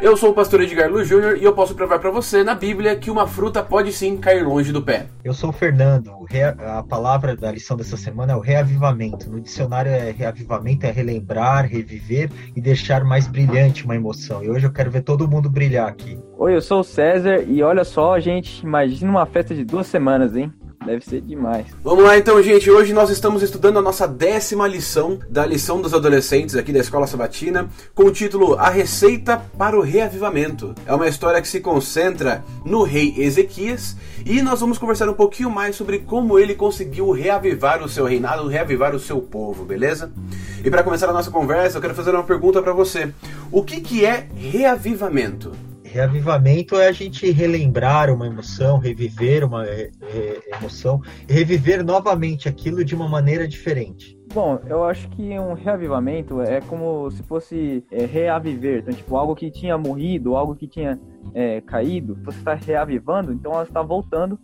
Eu sou o pastor Edgar Lu Júnior e eu posso provar para você na Bíblia que uma fruta pode sim cair longe do pé. Eu sou o Fernando. A palavra da lição dessa semana é o reavivamento. No dicionário é reavivamento é relembrar, reviver e deixar mais brilhante uma emoção. E hoje eu quero ver todo mundo brilhar aqui. Oi, eu sou o César e olha só, gente, imagina uma festa de duas semanas, hein? Deve ser demais. Vamos lá então, gente. Hoje nós estamos estudando a nossa décima lição da lição dos adolescentes aqui da Escola Sabatina, com o título A Receita para o Reavivamento. É uma história que se concentra no rei Ezequias e nós vamos conversar um pouquinho mais sobre como ele conseguiu reavivar o seu reinado, reavivar o seu povo, beleza? E para começar a nossa conversa, eu quero fazer uma pergunta para você. O que, que é reavivamento? Reavivamento é a gente relembrar uma emoção, reviver uma é, é, emoção, reviver novamente aquilo de uma maneira diferente. Bom, eu acho que um reavivamento é como se fosse é, reaviver, então, tipo, algo que tinha morrido, algo que tinha é, caído, você está reavivando, então ela está voltando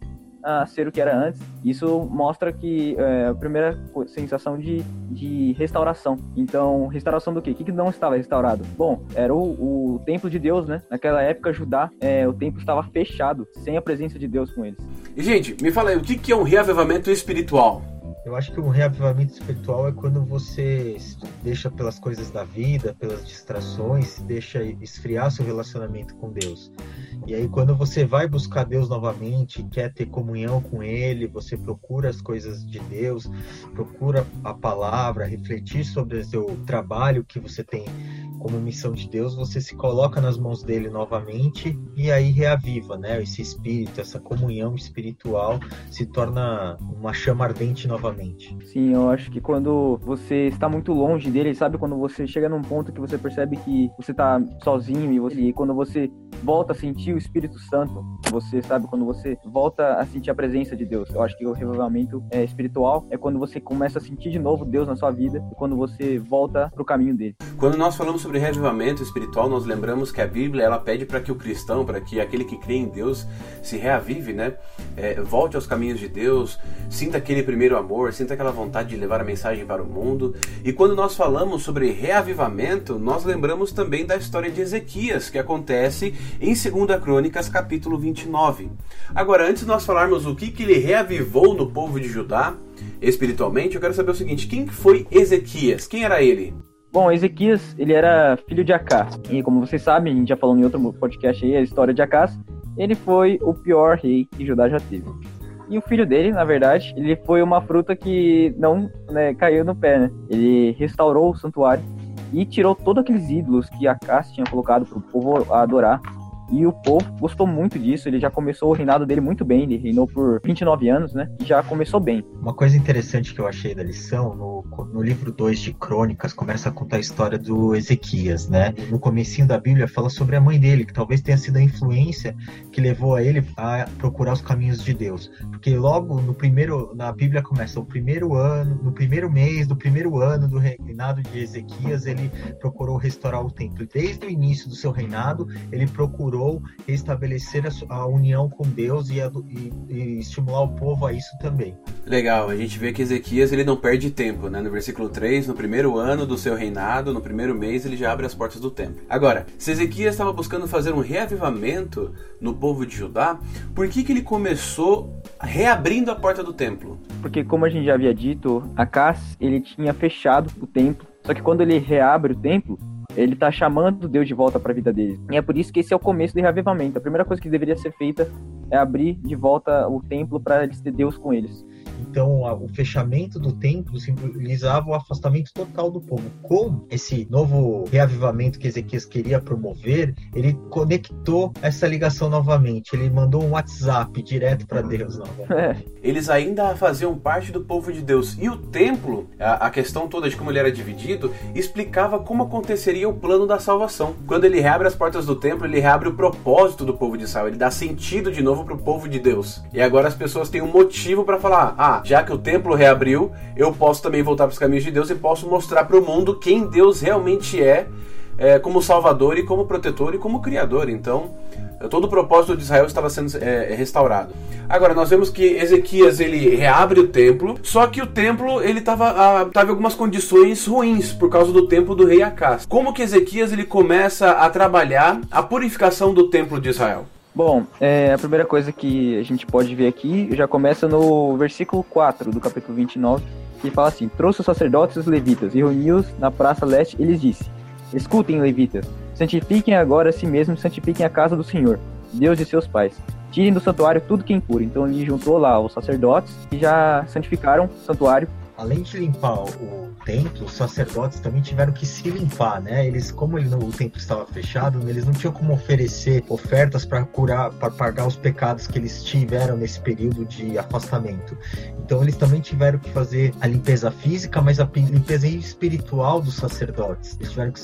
a ser o que era antes. Isso mostra que é, a primeira sensação de, de restauração. Então, restauração do quê? O que, que não estava restaurado? Bom, era o, o templo de Deus, né? Naquela época, Judá, é, o templo estava fechado, sem a presença de Deus com eles. E, gente, me fala aí, o que, que é um reavivamento espiritual? Eu acho que um reavivamento espiritual é quando você deixa pelas coisas da vida, pelas distrações, deixa esfriar seu relacionamento com Deus. E aí, quando você vai buscar Deus novamente, quer ter comunhão com Ele, você procura as coisas de Deus, procura a palavra, refletir sobre o seu trabalho que você tem como missão de Deus, você se coloca nas mãos dele novamente e aí reaviva, né? Esse espírito, essa comunhão espiritual se torna uma chama ardente novamente. Sim, eu acho que quando você está muito longe dele, sabe quando você chega num ponto que você percebe que você está sozinho e, você, e quando você volta a sentir o Espírito Santo, você sabe quando você volta a sentir a presença de Deus. Eu acho que o revivamento é, espiritual é quando você começa a sentir de novo Deus na sua vida e quando você volta para o caminho dele. Quando nós falamos sobre reavivamento espiritual, nós lembramos que a Bíblia ela pede para que o cristão, para que aquele que crê em Deus se reavive, né? É, volte aos caminhos de Deus, sinta aquele primeiro amor, sinta aquela vontade de levar a mensagem para o mundo. E quando nós falamos sobre reavivamento, nós lembramos também da história de Ezequias, que acontece em 2 Crônicas, capítulo 29. Agora, antes de nós falarmos o que, que ele reavivou no povo de Judá, espiritualmente, eu quero saber o seguinte: quem foi Ezequias? Quem era ele? Bom, Ezequias, ele era filho de Acás. E como vocês sabem, a gente já falou em outro podcast aí, a história de Acás, ele foi o pior rei que Judá já teve. E o filho dele, na verdade, ele foi uma fruta que não né, caiu no pé, né? Ele restaurou o santuário e tirou todos aqueles ídolos que Acás tinha colocado para o povo adorar e o povo gostou muito disso. Ele já começou o reinado dele muito bem. Ele reinou por 29 anos, né? E já começou bem. Uma coisa interessante que eu achei da lição, no, no livro 2 de Crônicas, começa a contar a história do Ezequias, né? No comecinho da Bíblia fala sobre a mãe dele, que talvez tenha sido a influência que levou a ele a procurar os caminhos de Deus. Porque logo no primeiro, na Bíblia começa o primeiro ano, no primeiro mês do primeiro ano do reinado de Ezequias, ele procurou restaurar o templo. Desde o início do seu reinado, ele procurou procurou restabelecer a, a união com Deus e, a, e, e, estimular o povo a isso também. Legal, a gente vê que Ezequias ele não perde tempo, né? No versículo 3, no primeiro ano do seu reinado, no primeiro mês, ele já abre as portas do templo. Agora, se Ezequias estava buscando fazer um reavivamento no povo de Judá, por que, que ele começou reabrindo a porta do templo? Porque, como a gente já havia dito, Acás ele tinha fechado o templo, só que quando ele reabre o templo, ele está chamando Deus de volta para a vida dele. E é por isso que esse é o começo do reavivamento. A primeira coisa que deveria ser feita é abrir de volta o templo para eles ter Deus com eles. Então, o fechamento do templo simbolizava o afastamento total do povo. Com esse novo reavivamento que Ezequias queria promover, ele conectou essa ligação novamente. Ele mandou um WhatsApp direto para Deus. É. Eles ainda faziam parte do povo de Deus. E o templo, a, a questão toda de como ele era dividido, explicava como aconteceria o plano da salvação. Quando ele reabre as portas do templo, ele reabre o propósito do povo de Israel. Ele dá sentido de novo para o povo de Deus. E agora as pessoas têm um motivo para falar: ah, já que o templo reabriu, eu posso também voltar para os caminhos de Deus e posso mostrar para o mundo quem Deus realmente é é, como Salvador e como protetor e como Criador. Então, todo o propósito de Israel estava sendo é, restaurado. Agora, nós vemos que Ezequias ele reabre o templo, só que o templo ele estava tava em algumas condições ruins por causa do templo do rei Acas. Como que Ezequias ele começa a trabalhar a purificação do templo de Israel? Bom, é, a primeira coisa que a gente pode ver aqui já começa no versículo 4 do capítulo 29, que fala assim: Trouxe os sacerdotes os levitas e reuniu-os na praça leste e lhes disse: Escutem, levitas, santifiquem agora a si mesmos, santifiquem a casa do Senhor, Deus de seus pais. Tirem do santuário tudo que é impuro. Então ele juntou lá os sacerdotes que já santificaram o santuário além de limpar o templo, os sacerdotes também tiveram que se limpar, né? Eles, como ele, o templo estava fechado, eles não tinham como oferecer ofertas para curar, para pagar os pecados que eles tiveram nesse período de afastamento. Então eles também tiveram que fazer a limpeza física, mas a limpeza espiritual dos sacerdotes. Eles tiveram que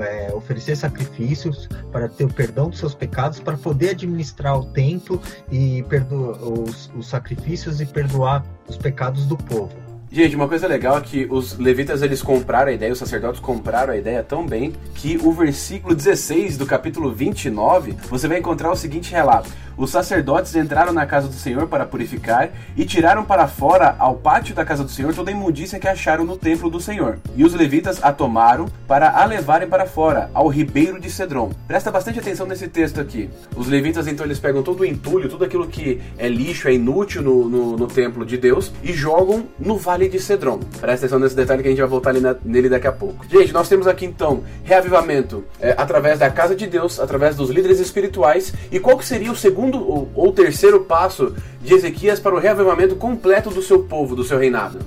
é, oferecer sacrifícios para ter o perdão dos seus pecados, para poder administrar o templo e perdoar os, os sacrifícios e perdoar os pecados do povo. Gente, uma coisa legal é que os levitas eles compraram a ideia, os sacerdotes compraram a ideia tão bem que o versículo 16 do capítulo 29, você vai encontrar o seguinte relato: os sacerdotes entraram na casa do Senhor para purificar e tiraram para fora ao pátio da casa do Senhor toda a imundícia que acharam no templo do Senhor. E os levitas a tomaram para a levarem para fora, ao ribeiro de Cedron. Presta bastante atenção nesse texto aqui. Os levitas então eles pegam todo o entulho, tudo aquilo que é lixo, é inútil no, no, no templo de Deus e jogam no vale de Cedron. Presta atenção nesse detalhe que a gente vai voltar na, nele daqui a pouco. Gente, nós temos aqui então reavivamento é, através da casa de Deus, através dos líderes espirituais. E qual que seria o segundo segundo ou, terceiro passo de Ezequias para o reavivamento completo do seu povo, do seu reinado?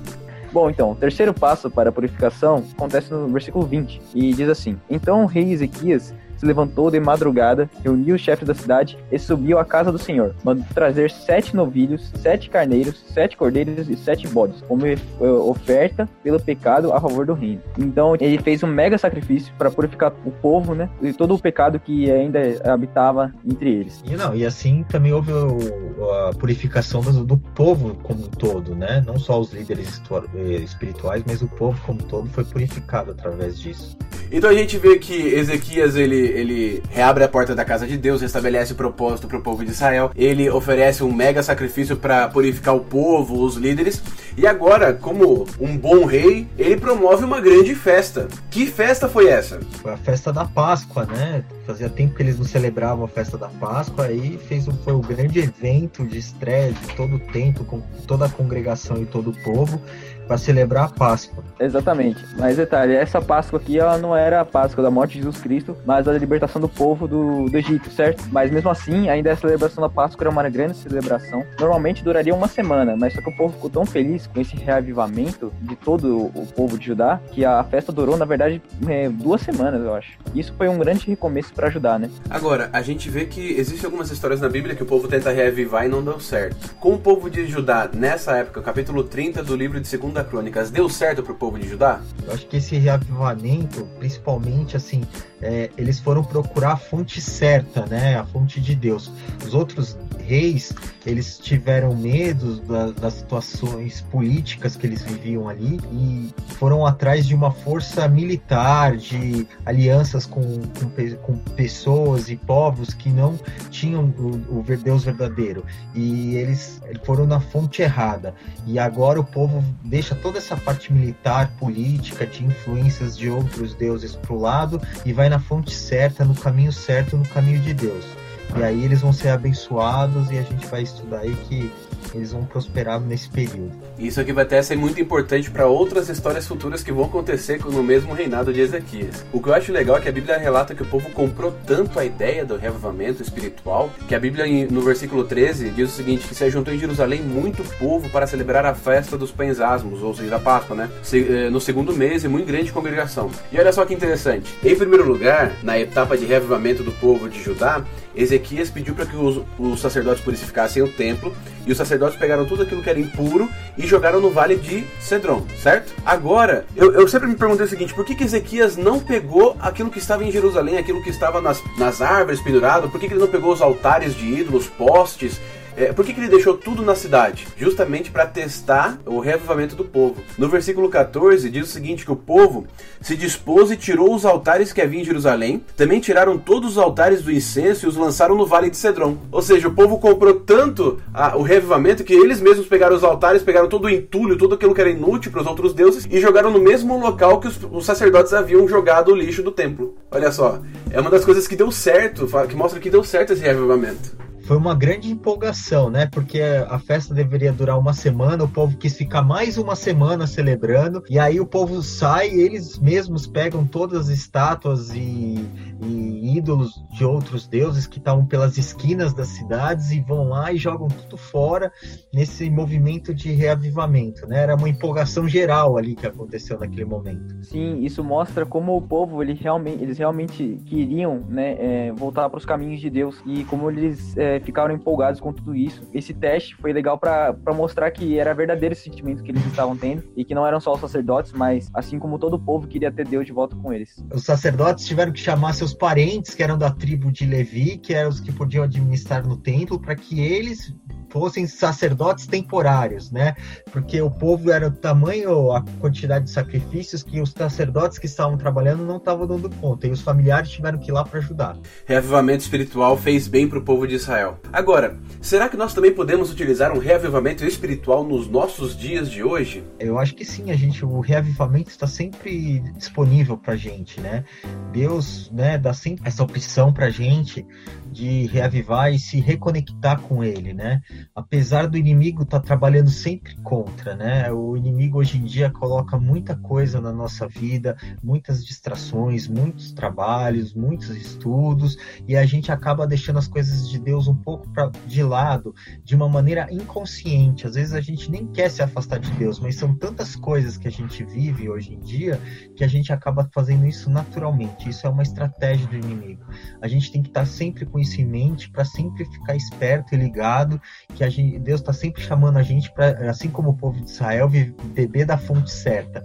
Bom, então, o terceiro passo para a purificação acontece no versículo 20 e diz assim: Então o rei Ezequias se levantou de madrugada, reuniu os chefes da cidade e subiu à casa do Senhor. Mandou trazer sete novilhos, sete carneiros, sete cordeiros e sete bodes, como eh, oferta pelo pecado a favor do reino. Então ele fez um mega sacrifício para purificar o povo, né? E todo o pecado que ainda habitava entre eles. E não, e assim também houve o, a purificação do, do, povo como um todo, né? Não só os líderes eh, espirituais, mas o povo como um todo foi purificado através disso. Então a gente vê que Ezequias ele, ele reabre a porta da casa de Deus, restabelece o propósito para o povo de Israel, ele oferece um mega sacrifício para purificar o povo, os líderes, e agora, como um bom rei, ele promove uma grande festa. Que festa foi essa? Foi a festa da Páscoa, né? Fazia tempo que eles não celebravam a festa da Páscoa, aí fez, foi o grande evento de estreia de todo o tempo, com toda a congregação e todo o povo para celebrar a Páscoa. Exatamente. Mas detalhe, essa Páscoa aqui ela não era a Páscoa da morte de Jesus Cristo, mas a libertação do povo do, do Egito, certo? Mas mesmo assim, ainda a celebração da Páscoa era uma grande celebração. Normalmente duraria uma semana, mas só que o povo ficou tão feliz com esse reavivamento de todo o povo de Judá que a festa durou, na verdade, é, duas semanas, eu acho. Isso foi um grande recomeço para ajudar, né? Agora, a gente vê que existem algumas histórias na Bíblia que o povo tenta reavivar e não deu certo. Com o povo de Judá, nessa época, capítulo 30 do livro de 2 Crônicas, deu certo pro povo de Judá? Eu acho que esse reavivamento, principalmente assim, é, eles foram procurar a fonte certa, né? A fonte de Deus. Os outros reis, eles tiveram medo da, das situações políticas que eles viviam ali e foram atrás de uma força militar, de alianças com, com, com pessoas e povos que não tinham o, o Deus verdadeiro. E eles foram na fonte errada. E agora o povo deixa toda essa parte militar, política, de influências de outros deuses para o lado e vai na fonte certa, no caminho certo, no caminho de Deus. E aí eles vão ser abençoados e a gente vai estudar aí que eles vão prosperar nesse período. Isso aqui vai até ser muito importante para outras histórias futuras que vão acontecer no mesmo reinado de Ezequias. O que eu acho legal é que a Bíblia relata que o povo comprou tanto a ideia do reavivamento espiritual que a Bíblia no versículo 13 diz o seguinte: que se ajuntou em Jerusalém muito povo para celebrar a festa dos pães asmos, ou seja, a Páscoa, né? Eh, no segundo mês e muito grande congregação. E olha só que interessante. Em primeiro lugar, na etapa de reavivamento do povo de Judá, Ezequias pediu para que os, os, sacerdotes purificassem o templo e os sacerdotes pegaram tudo aquilo que era impuro e jogaram no vale de Cedron, certo? Agora, eu, eu sempre me perguntei o seguinte: por que, que Ezequias não pegou aquilo que estava em Jerusalém, aquilo que estava nas, nas árvores pendurado? Por que, que ele não pegou os altares de ídolos, postes? É, por que, que ele deixou tudo na cidade? Justamente para testar o reavivamento do povo. No versículo 14 diz o seguinte: que o povo se dispôs e tirou os altares que havia em Jerusalém, também tiraram todos os altares do incenso e os lançaram no vale de Cedron. Ou seja, o povo comprou tanto a, o reavivamento que eles mesmos pegaram os altares, pegaram todo o entulho, tudo aquilo que era inútil para os outros deuses e jogaram no mesmo local que os, os sacerdotes haviam jogado o lixo do templo. Olha só, é uma das coisas que deu certo, que mostra que deu certo esse reavivamento foi uma grande empolgação, né? Porque a festa deveria durar uma semana, o povo quis ficar mais uma semana celebrando, e aí o povo sai, eles mesmos pegam todas as estátuas e, e ídolos de outros deuses que estavam pelas esquinas das cidades e vão lá e jogam tudo fora nesse movimento de reavivamento, né? Era uma empolgação geral ali que aconteceu naquele momento. Sim, isso mostra como o povo ele realmente, eles realmente queriam, né, é, voltar para os caminhos de Deus e como eles é, ficaram empolgados com tudo isso. Esse teste foi legal para mostrar que era verdadeiro esse sentimento que eles estavam tendo e que não eram só os sacerdotes, mas assim como todo o povo queria ter Deus de volta com eles. Os sacerdotes tiveram que chamar seus parentes, que eram da tribo de Levi, que eram os que podiam administrar no templo, para que eles fossem sacerdotes temporários, né? Porque o povo era o tamanho, a quantidade de sacrifícios que os sacerdotes que estavam trabalhando não estavam dando conta e os familiares tiveram que ir lá para ajudar. Reavivamento espiritual fez bem para o povo de Israel. Agora, será que nós também podemos utilizar um reavivamento espiritual nos nossos dias de hoje? Eu acho que sim, a gente o reavivamento está sempre disponível para gente, né? Deus, né, dá sempre essa opção para gente de reavivar e se reconectar com Ele, né? apesar do inimigo estar tá trabalhando sempre contra, né? O inimigo hoje em dia coloca muita coisa na nossa vida, muitas distrações, muitos trabalhos, muitos estudos, e a gente acaba deixando as coisas de Deus um pouco pra, de lado, de uma maneira inconsciente. Às vezes a gente nem quer se afastar de Deus, mas são tantas coisas que a gente vive hoje em dia que a gente acaba fazendo isso naturalmente. Isso é uma estratégia do inimigo. A gente tem que estar sempre com isso em mente para sempre ficar esperto e ligado que gente, Deus está sempre chamando a gente para, assim como o povo de Israel, beber da fonte certa,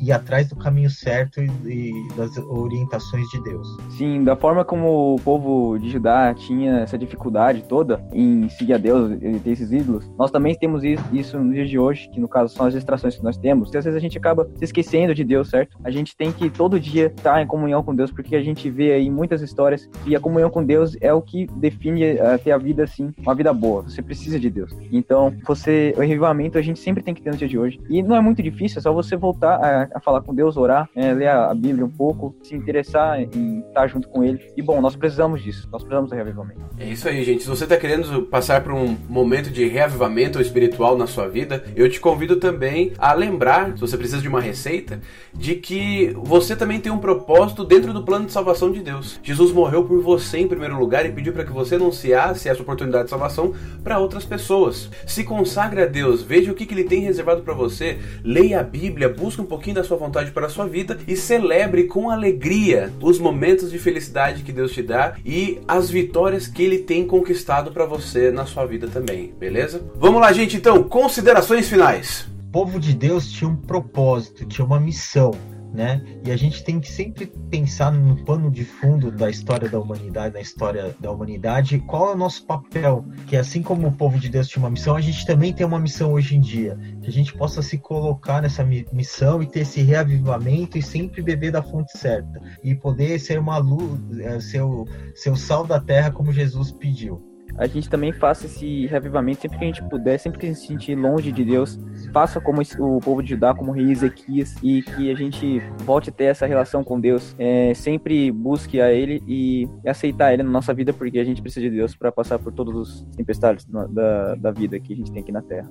ir atrás do caminho certo e, e, das orientações de Deus. Sim, da forma como o povo de Judá tinha essa dificuldade toda em seguir a Deus e ter esses ídolos, nós também temos isso no dia de hoje, que no caso são as distrações que nós temos, e às vezes a gente acaba se esquecendo de Deus, certo? A gente tem que todo dia estar em comunhão com Deus, porque a gente vê aí muitas histórias que a comunhão com Deus é o que define uh, ter a vida assim, uma vida boa. Você precisa de Deus. Então, você, o revivamento a gente sempre tem que ter no dia de hoje. E não é muito difícil, é só você voltar a, a falar com Deus, orar, é, ler a, a, Bíblia um pouco, se interessar em estar junto com Ele. E bom, nós precisamos disso, nós precisamos do reavivamento. É isso aí, gente. Se você está querendo passar por um momento de reavivamento espiritual na sua vida, eu te convido também a lembrar, se você precisa de uma receita, de que você também tem um propósito dentro do plano de salvação de Deus. Jesus morreu por você em primeiro lugar e pediu para que você anunciasse essa oportunidade de salvação para outras pessoas. Se consagre a Deus, veja o que, que Ele tem reservado para você, leia a Bíblia, busque um pouquinho da sua vontade para a sua vida e celebre com alegria os momentos de felicidade que Deus te dá e as vitórias que Ele tem conquistado para você na sua vida também, beleza? Vamos lá, gente, então, considerações finais. O povo de Deus tinha um propósito, tinha uma missão né? E a gente tem que sempre pensar no pano de fundo da história da humanidade, da história da humanidade, qual é o nosso papel, que assim como o povo de Deus tinha uma missão, a gente também tem uma missão hoje em dia, que a gente possa se colocar nessa missão e ter esse reavivamento e sempre beber da fonte certa. E poder ser uma luz, é, ser o, ser o sal da terra como Jesus pediu a gente também faça esse revivamento sempre que a gente puder, sempre que a gente se sentir longe de Deus, faça como o povo de Judá, como o rei Ezequias, e que a gente volte a ter essa relação com Deus, é, sempre busque a Ele e aceitar Ele na nossa vida, porque a gente precisa de Deus para passar por todos os tempestades da, da vida que a gente tem aqui na Terra.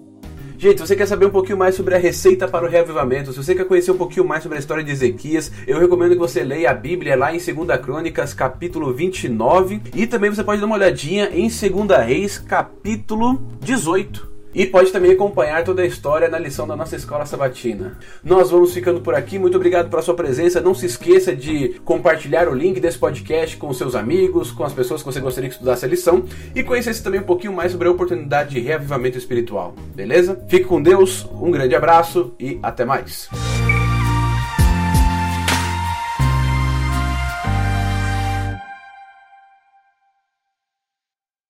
Gente, se você quer saber um pouquinho mais sobre a receita para o reavivamento, se você quer conhecer um pouquinho mais sobre a história de Ezequias, eu recomendo que você leia a Bíblia lá em 2 Crônicas, capítulo 29, e também você pode dar uma olhadinha em 2 Reis, capítulo 18. E pode também acompanhar toda a história na lição da nossa escola sabatina. Nós vamos ficando por aqui. Muito obrigado pela sua presença. Não se esqueça de compartilhar o link desse podcast com seus amigos, com as pessoas que você gostaria que estudasse a lição e conhecesse também um pouquinho mais sobre a oportunidade de reavivamento espiritual. Beleza? Fique com Deus, um grande abraço e até mais.